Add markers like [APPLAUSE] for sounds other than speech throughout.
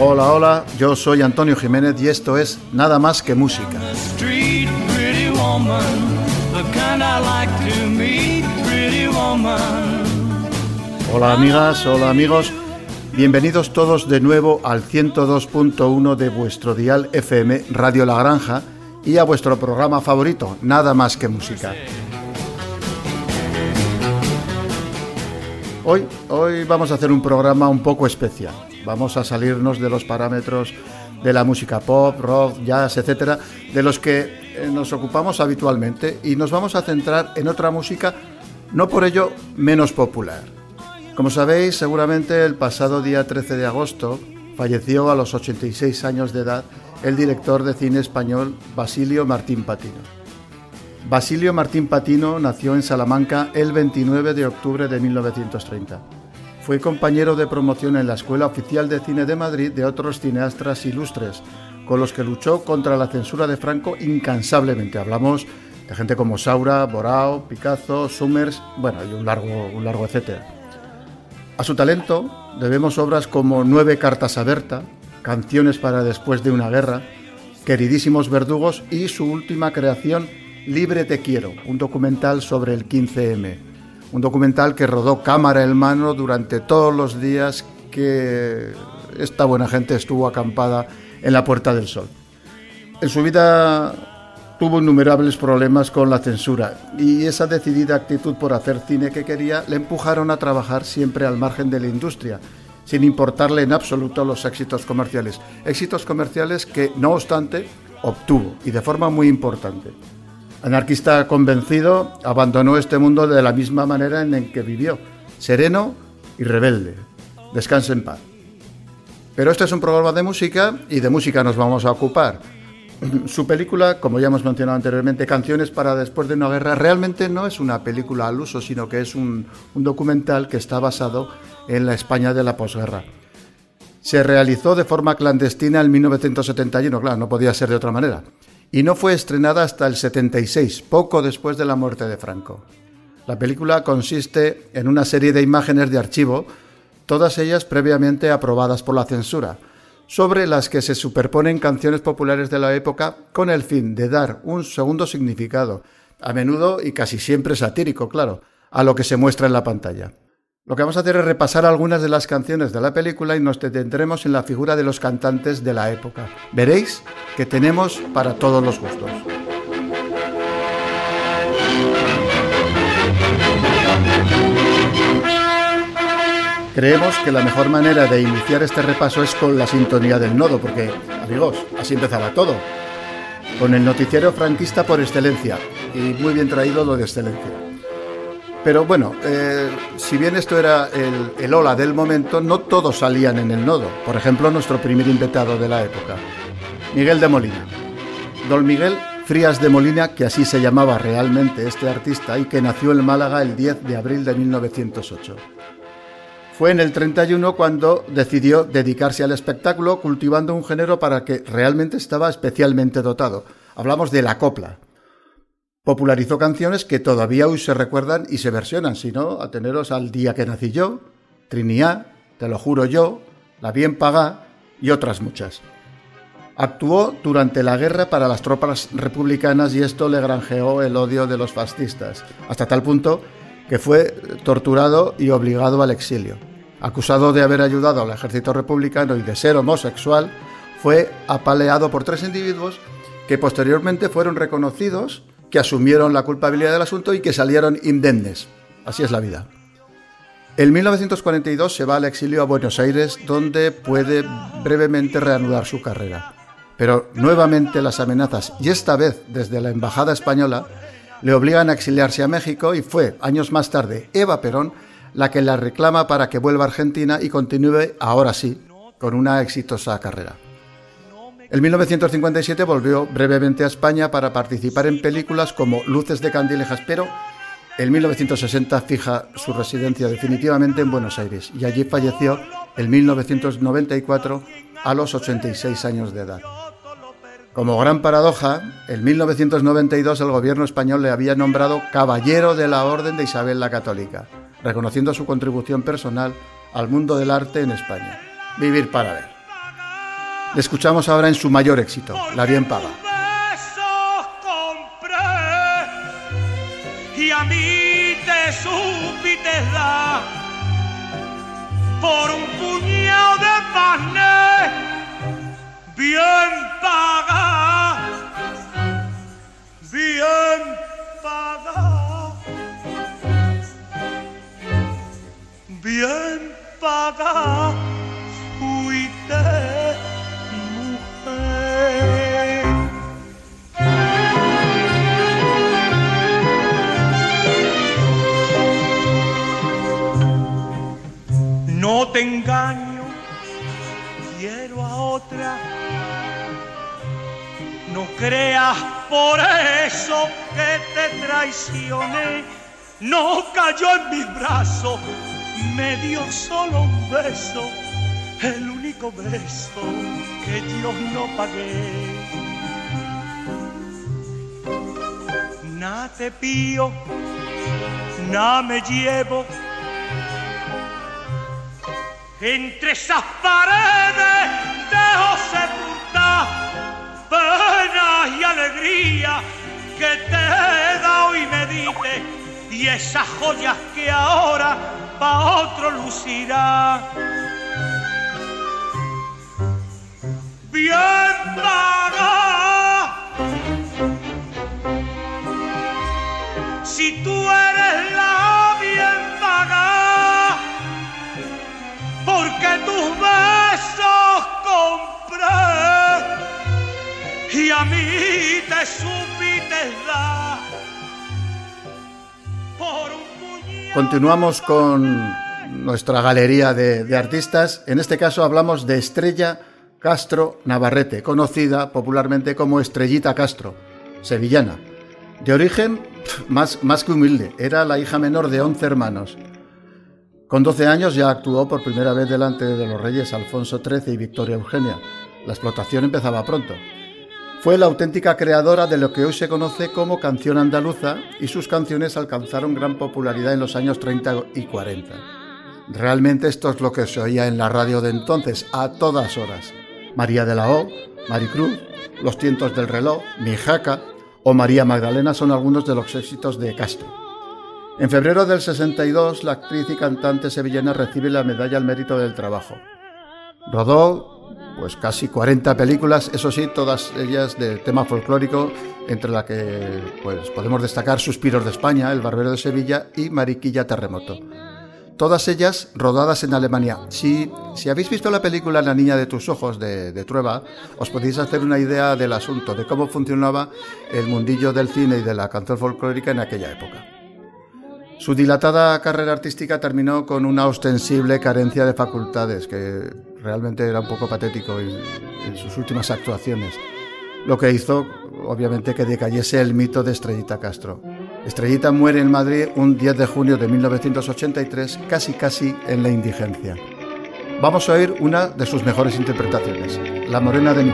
Hola, hola, yo soy Antonio Jiménez y esto es Nada más que música. Hola amigas, hola amigos, bienvenidos todos de nuevo al 102.1 de vuestro dial FM Radio La Granja y a vuestro programa favorito, Nada más que música. Hoy, hoy vamos a hacer un programa un poco especial. Vamos a salirnos de los parámetros de la música pop, rock, jazz, etcétera, de los que eh, nos ocupamos habitualmente y nos vamos a centrar en otra música, no por ello menos popular. Como sabéis, seguramente el pasado día 13 de agosto falleció a los 86 años de edad el director de cine español Basilio Martín Patino. Basilio Martín Patino nació en Salamanca el 29 de octubre de 1930 fue compañero de promoción en la Escuela Oficial de Cine de Madrid de otros cineastas ilustres, con los que luchó contra la censura de Franco incansablemente. Hablamos de gente como Saura, Borao, Picasso, Summers, bueno, y un largo, un largo etcétera. A su talento debemos obras como Nueve cartas a Canciones para después de una guerra, Queridísimos verdugos y su última creación, Libre te quiero, un documental sobre el 15M un documental que rodó cámara en mano durante todos los días que esta buena gente estuvo acampada en la Puerta del Sol. En su vida tuvo innumerables problemas con la censura y esa decidida actitud por hacer cine que quería le empujaron a trabajar siempre al margen de la industria, sin importarle en absoluto los éxitos comerciales. Éxitos comerciales que, no obstante, obtuvo y de forma muy importante. Anarquista convencido, abandonó este mundo de la misma manera en que vivió, sereno y rebelde. Descanse en paz. Pero este es un programa de música y de música nos vamos a ocupar. [CLEARS THROAT] Su película, como ya hemos mencionado anteriormente, Canciones para después de una guerra, realmente no es una película al uso, sino que es un, un documental que está basado en la España de la posguerra. Se realizó de forma clandestina en 1971, claro, no podía ser de otra manera y no fue estrenada hasta el 76, poco después de la muerte de Franco. La película consiste en una serie de imágenes de archivo, todas ellas previamente aprobadas por la censura, sobre las que se superponen canciones populares de la época con el fin de dar un segundo significado, a menudo y casi siempre satírico, claro, a lo que se muestra en la pantalla. Lo que vamos a hacer es repasar algunas de las canciones de la película y nos detendremos en la figura de los cantantes de la época. Veréis que tenemos para todos los gustos. Creemos que la mejor manera de iniciar este repaso es con la sintonía del nodo, porque, amigos, así empezaba todo. Con el noticiero franquista por excelencia, y muy bien traído lo de excelencia. Pero bueno, eh, si bien esto era el, hola del momento, no todos salían en el nodo. Por ejemplo, nuestro primer invitado de la época, Miguel de Molina. Don Miguel Frías de Molina, que así se llamaba realmente este artista y que nació en Málaga el 10 de abril de 1908. Fue en el 31 cuando decidió dedicarse al espectáculo cultivando un género para que realmente estaba especialmente dotado. Hablamos de la copla, popularizó canciones que todavía hoy se recuerdan y se versionan, sino a teneros al día que nací yo, Triniá, Te lo juro yo, La bien pagá y otras muchas. Actuó durante la guerra para las tropas republicanas y esto le granjeó el odio de los fascistas, hasta tal punto que fue torturado y obligado al exilio. Acusado de haber ayudado al ejército republicano y de ser homosexual, fue apaleado por tres individuos que posteriormente fueron reconocidos que asumieron la culpabilidad del asunto y que salieron indemnes. Así es la vida. En 1942 se va al exilio a Buenos Aires, donde puede brevemente reanudar su carrera. Pero nuevamente las amenazas, y esta vez desde la Embajada Española, le obligan a exiliarse a México y fue, años más tarde, Eva Perón la que la reclama para que vuelva a Argentina y continúe, ahora sí, con una exitosa carrera. En 1957 volvió brevemente a España para participar en películas como Luces de Candilejas, pero en 1960 fija su residencia definitivamente en Buenos Aires y allí falleció en 1994 a los 86 años de edad. Como gran paradoja, en 1992 el gobierno español le había nombrado Caballero de la Orden de Isabel la Católica, reconociendo su contribución personal al mundo del arte en España. Vivir para ver. Le escuchamos ahora en su mayor éxito, La Bien Paga. Y a mí te supiste por un puñado de panes bien paga, bien paga, bien paga, fuiste. Engaño, quiero a otra. No creas por eso que te traicioné. No cayó en mis brazos, me dio solo un beso, el único beso que yo no pagué. Nada te pío, nada me llevo entre esas paredes dejo sepultar penas y alegría que te he dado y me y esas joyas que ahora pa' otro lucirá. Bien y a mí te supiste dar por un puñado Continuamos con nuestra galería de, de artistas. En este caso hablamos de Estrella Castro Navarrete, conocida popularmente como Estrellita Castro, sevillana. De origen más, más que humilde, era la hija menor de 11 hermanos. Con 12 años ya actuó por primera vez delante de los reyes Alfonso XIII y Victoria Eugenia. La explotación empezaba pronto. Fue la auténtica creadora de lo que hoy se conoce como canción andaluza y sus canciones alcanzaron gran popularidad en los años 30 y 40. Realmente esto es lo que se oía en la radio de entonces, a todas horas. María de la O, Maricruz, Los tientos del reloj, Mi jaca o María Magdalena son algunos de los éxitos de Castro. En febrero del 62, la actriz y cantante sevillana recibe la medalla al mérito del trabajo. Rodó pues casi 40 películas, eso sí, todas ellas de tema folclórico, entre la que pues podemos destacar Suspiros de España, El barbero de Sevilla y Mariquilla Terremoto. Todas ellas rodadas en Alemania. Si, si habéis visto la película La niña de tus ojos de, de Trueba, os podéis hacer una idea del asunto, de cómo funcionaba el mundillo del cine y de la canción folclórica en aquella época. Su dilatada carrera artística terminó con una ostensible carencia de facultades, que realmente era un poco patético en, sus últimas actuaciones, lo que hizo, obviamente, que decayese el mito de Estrellita Castro. Estrellita muere en Madrid un 10 de junio de 1983, casi casi en la indigencia. Vamos a oír una de sus mejores interpretaciones, La Morena de mi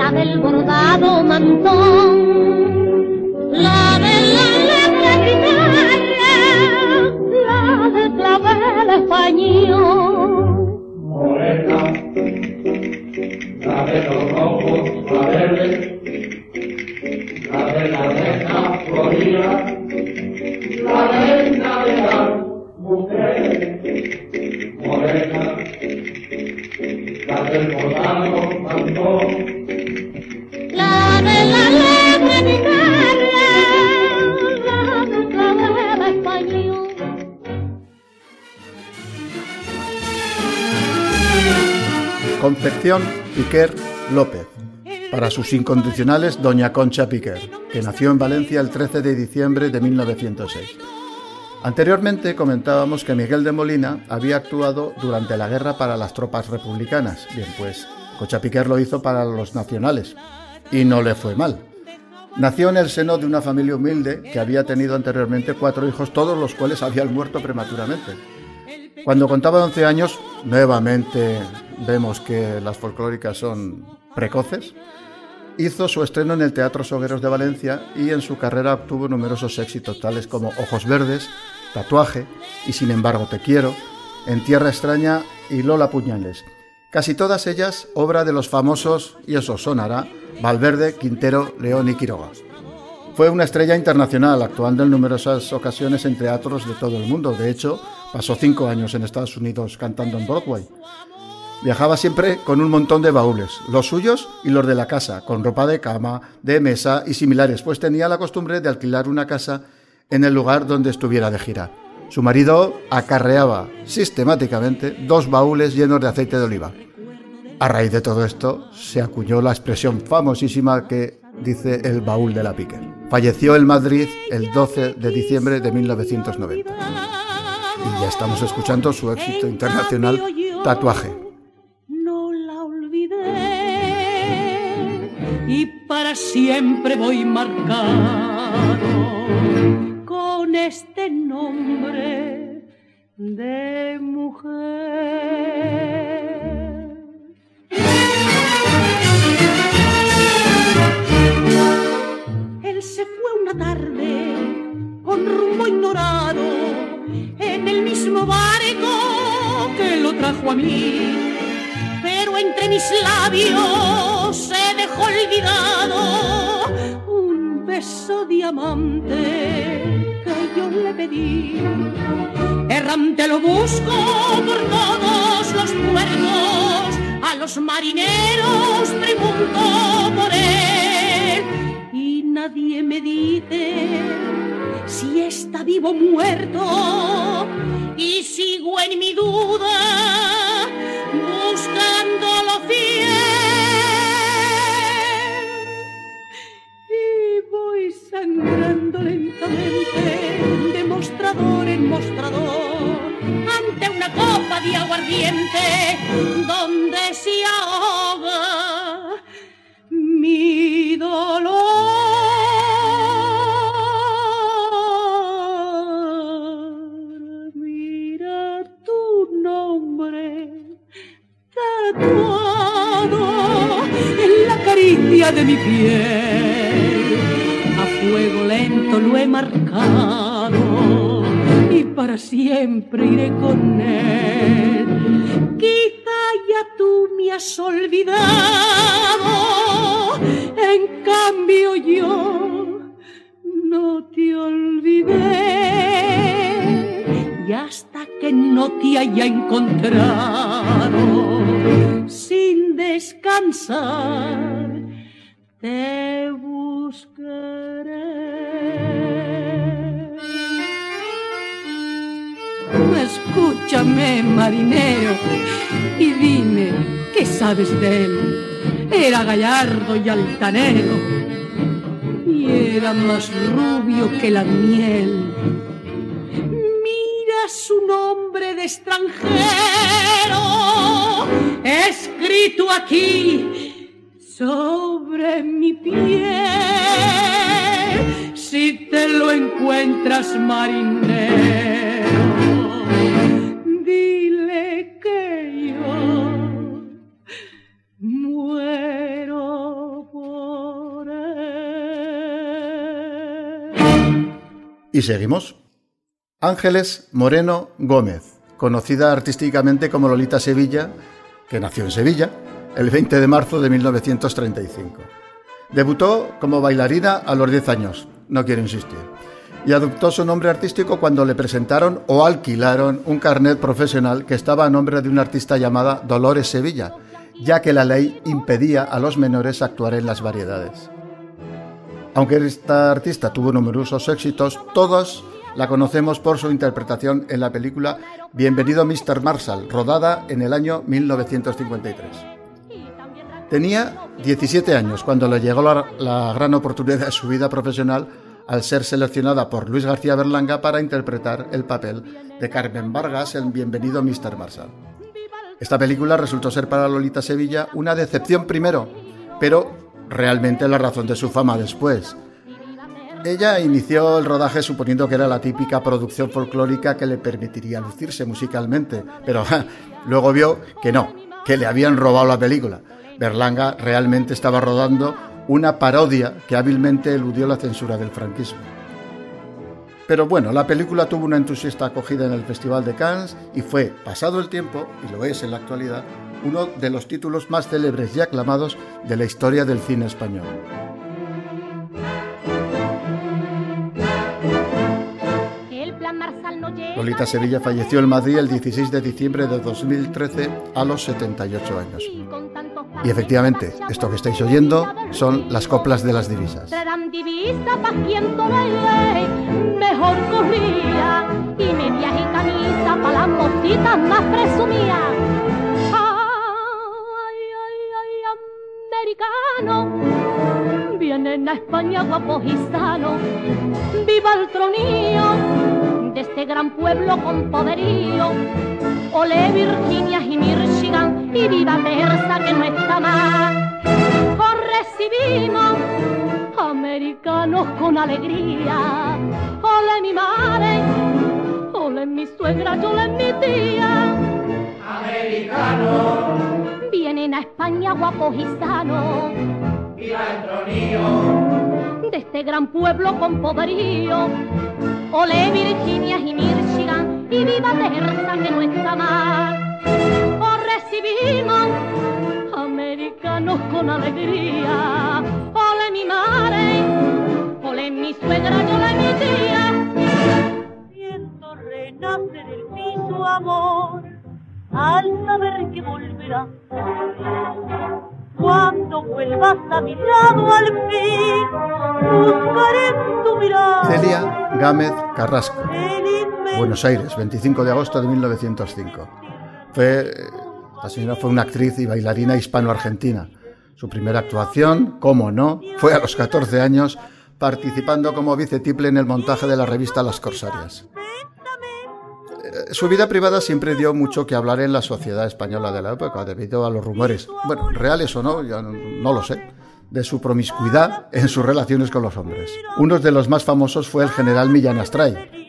la del bordado mantón Piquer López. Para sus incondicionales, Doña Concha Piquer, que nació en Valencia el 13 de diciembre de 1906. Anteriormente comentábamos que Miguel de Molina había actuado durante la guerra para las tropas republicanas. Bien, pues Concha Piquer lo hizo para los nacionales. Y no le fue mal. Nació en el seno de una familia humilde que había tenido anteriormente cuatro hijos, todos los cuales habían muerto prematuramente. Cuando contaba 11 años, nuevamente vemos que las folclóricas son precoces. Hizo su estreno en el Teatro Sogueros de Valencia y en su carrera obtuvo numerosos éxitos tales como Ojos Verdes, Tatuaje y Sin embargo te quiero, En Tierra extraña y Lola Puñales. Casi todas ellas obra de los famosos, y eso sonará, Valverde, Quintero, León y Quiroga. Fue una estrella internacional, actuando en numerosas ocasiones en teatros de todo el mundo. De hecho, pasó cinco años en Estados Unidos cantando en Broadway. Viajaba siempre con un montón de baúles, los suyos y los de la casa, con ropa de cama, de mesa y similares, pues tenía la costumbre de alquilar una casa en el lugar donde estuviera de gira. Su marido acarreaba sistemáticamente dos baúles llenos de aceite de oliva. A raíz de todo esto, se acuñó la expresión famosísima que dice el baúl de la Piquer. Falleció en Madrid el 12 de diciembre de 1990. Y ya estamos escuchando su éxito internacional, Tatuaje. no la olvidé y para siempre voy marcado con este nombre de mujer. Una tarde con rumbo ignorado en el mismo barco que lo trajo a mí. Pero entre mis labios se dejó olvidado un beso diamante que yo le pedí. Errante lo busco por todos los puertos, a los marineros pregunto por él nadie me dice si está vivo o muerto. Y sigo en mi duda has olvidado, en cambio yo no te olvidé. Y hasta que no te haya encontrado, sin descansar, te buscaré. Escúchame, marinero, y dime qué sabes de él. Era gallardo y altanero, y era más rubio que la miel. Mira su nombre de extranjero, escrito aquí sobre mi piel. Si te lo encuentras, marinero, dile Y seguimos. Ángeles Moreno Gómez, conocida artísticamente como Lolita Sevilla, que nació en Sevilla el 20 de marzo de 1935. Debutó como bailarina a los 10 años, no quiero insistir, y adoptó su nombre artístico cuando le presentaron o alquilaron un carnet profesional que estaba a nombre de una artista llamada Dolores Sevilla, ya que la ley impedía a los menores actuar en las variedades. Aunque esta artista tuvo numerosos éxitos, todos la conocemos por su interpretación en la película Bienvenido Mr. Marshall, rodada en el año 1953. Tenía 17 años cuando le llegó la, gran oportunidad de su vida profesional al ser seleccionada por Luis García Berlanga para interpretar el papel de Carmen Vargas en Bienvenido Mr. Marshall. Esta película resultó ser para Lolita Sevilla una decepción primero, pero realmente la razón de su fama después. Ella inició el rodaje suponiendo que era la típica producción folclórica que le permitiría lucirse musicalmente, pero luego vio que no, que le habían robado la película. Berlanga realmente estaba rodando una parodia que hábilmente eludió la censura del franquismo. Pero bueno, la película tuvo una entusiasta acogida en el Festival de Cannes y fue, pasado el tiempo, y lo es en la actualidad, uno de los títulos más célebres y aclamados de la historia del cine español. Lolita Sevilla falleció en Madrid el 16 de diciembre de 2013 a los 78 años. Y efectivamente, esto que estáis oyendo son las coplas de las divisas. Mejor corría y medias y camisa las mositas más presumía. Ay, ay, ay, americano, vienen a España guapos y. Viva el tronío de este gran pueblo con poderío. Ole Virginia y Michigan y viva Terza que no está más. Os recibimos americanos con alegría. Ole mi madre, ole mi suegra, ole mi tía. Americanos vienen a España guapos y sanos. Viva el tronío de este gran pueblo con poderío Ole Virginia y Michigan y viva Terza que no está mal. Os recibimos americanos con alegría. Ole mi madre, ole mi suegra, ole mi tía. Siento renacer el piso amor al saber que volverá. Cuando vuelvas a mi lado al fin, buscaré tu mirada. Celia Gámez Carrasco, Buenos Aires, 25 de agosto de 1905. Fue, la señora fue una actriz y bailarina hispano-argentina. Su primera actuación, como no, fue a los 14 años participando como vicetiple en el montaje de la revista Las Corsarias. Eh, su vida privada siempre dio mucho que hablar en la sociedad española de la época, debido a los rumores, bueno, reales o no, ya no, lo sé, de su promiscuidad en sus relaciones con los hombres. Uno de los más famosos fue el general Millán Astray,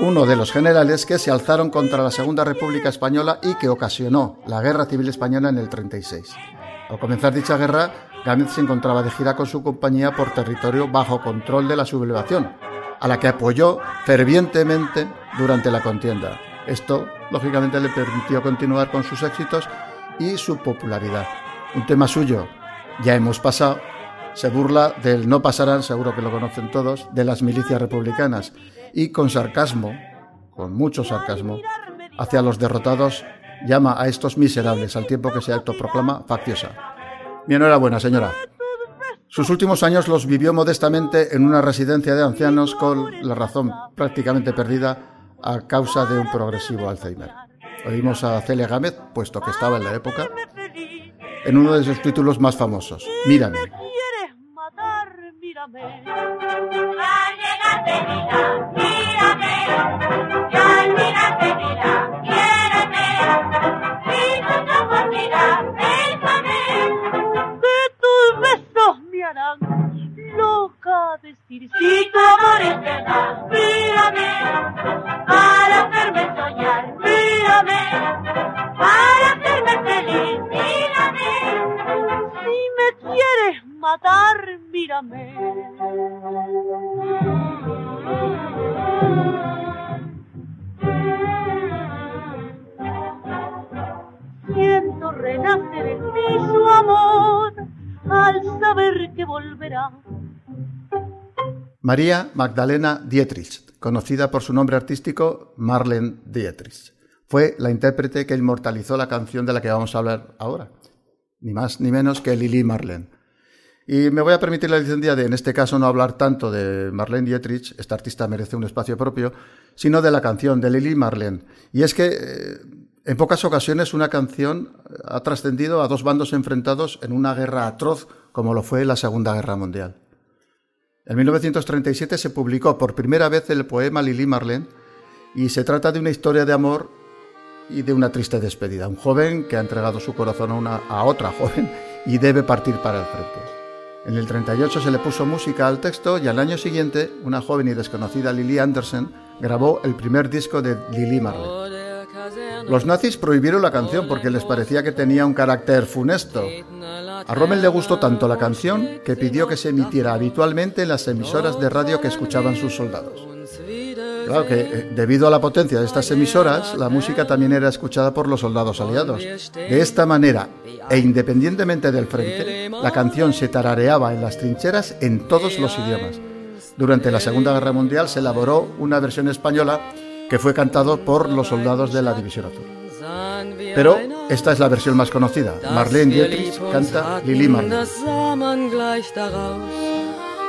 uno de los generales que se alzaron contra la Segunda República Española y que ocasionó la Guerra Civil Española en el 36. Al comenzar dicha guerra, Gámez se encontraba de gira con su compañía por territorio bajo control de la sublevación, a la que apoyó fervientemente durante la contienda. Esto, lógicamente, le permitió continuar con sus éxitos y su popularidad. Un tema suyo, ya hemos pasado, se burla del no pasarán, seguro que lo conocen todos, de las milicias republicanas y con sarcasmo, con mucho sarcasmo, hacia los derrotados llama a estos miserables al tiempo que se autoproclama facciosa. Mi enhorabuena, señora. Sus últimos años los vivió modestamente en una residencia de ancianos con la razón prácticamente perdida a causa de un progresivo Alzheimer. Oímos a Celia Gámez, puesto que estaba en la época, en uno de sus títulos más famosos, Mírame. Tus que volverá. María Magdalena Dietrich, conocida por su nombre artístico Marlene Dietrich, fue la intérprete que inmortalizó la canción de la que vamos a hablar ahora, ni más ni menos que Lili Marlene. Y me voy a permitir la licencia de, en este caso, no hablar tanto de Marlene Dietrich, esta artista merece un espacio propio, sino de la canción de Lili Marlene. Y es que eh, en pocas ocasiones una canción ha trascendido a dos bandos enfrentados en una guerra atroz como lo fue la Segunda Guerra Mundial. En 1937 se publicó por primera vez el poema Lili Marlene y se trata de una historia de amor y de una triste despedida. Un joven que ha entregado su corazón a, una, otra joven y debe partir para el frente. En el 38 se le puso música al texto y al año siguiente una joven y desconocida Lily Anderson grabó el primer disco de Lily Marley. Los nazis prohibieron la canción porque les parecía que tenía un carácter funesto. A Rommel le gustó tanto la canción que pidió que se emitiera habitualmente en las emisoras de radio que escuchaban sus soldados. Claro que eh, debido a la potencia de estas emisoras, la música también era escuchada por los soldados aliados. De esta manera, e independientemente del frente, la canción se tarareaba en las trincheras en todos los idiomas. Durante la Segunda Guerra Mundial se elaboró una versión española que fue cantado por los soldados de la División Azul. Pero esta es la versión más conocida. Marlene Dietrich canta Lili Marlene.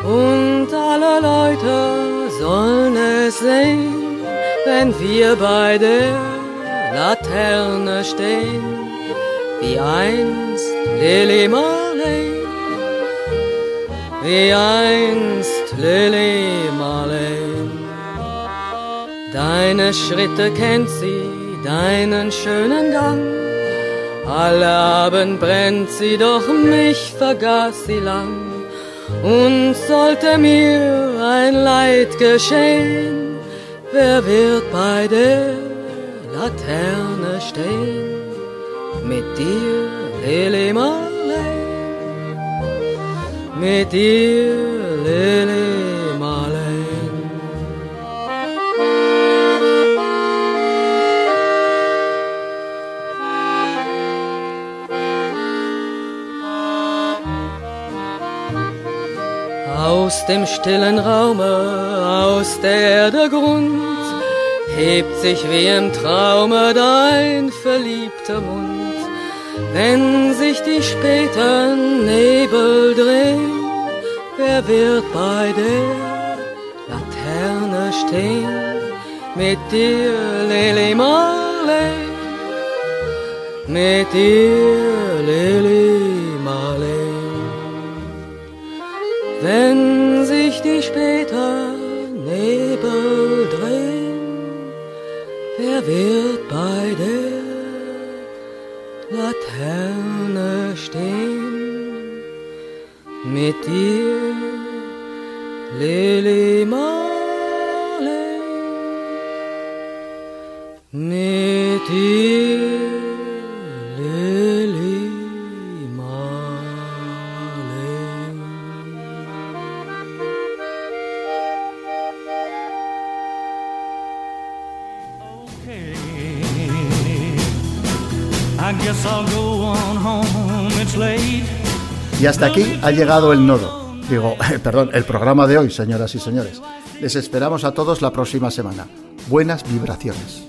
Und alle Leute sollen es sehen, wenn wir bei der Laterne stehen, wie einst Lily Marley, wie einst Lily Marley. Deine Schritte kennt sie, deinen schönen Gang. Alle Abend brennt sie, doch mich vergaß sie lang. Und sollte mir ein Leid geschehen, wer wird bei der Laterne stehen? Mit dir, Lili Marley, mit dir, Lili Aus dem stillen Raume, aus der Erde Grund, hebt sich wie im Traume dein verliebter Mund. Wenn sich die späten Nebel drehen, wer wird bei der Laterne stehen? Mit dir, Lili Marley, mit dir, Laterne stehen? Mit dir, Lili Marley, mit dir, hasta aquí ha llegado el nodo. Digo, [LAUGHS] perdón, el programa de hoy, señoras y señores. Les esperamos a todos la próxima semana. Buenas vibraciones.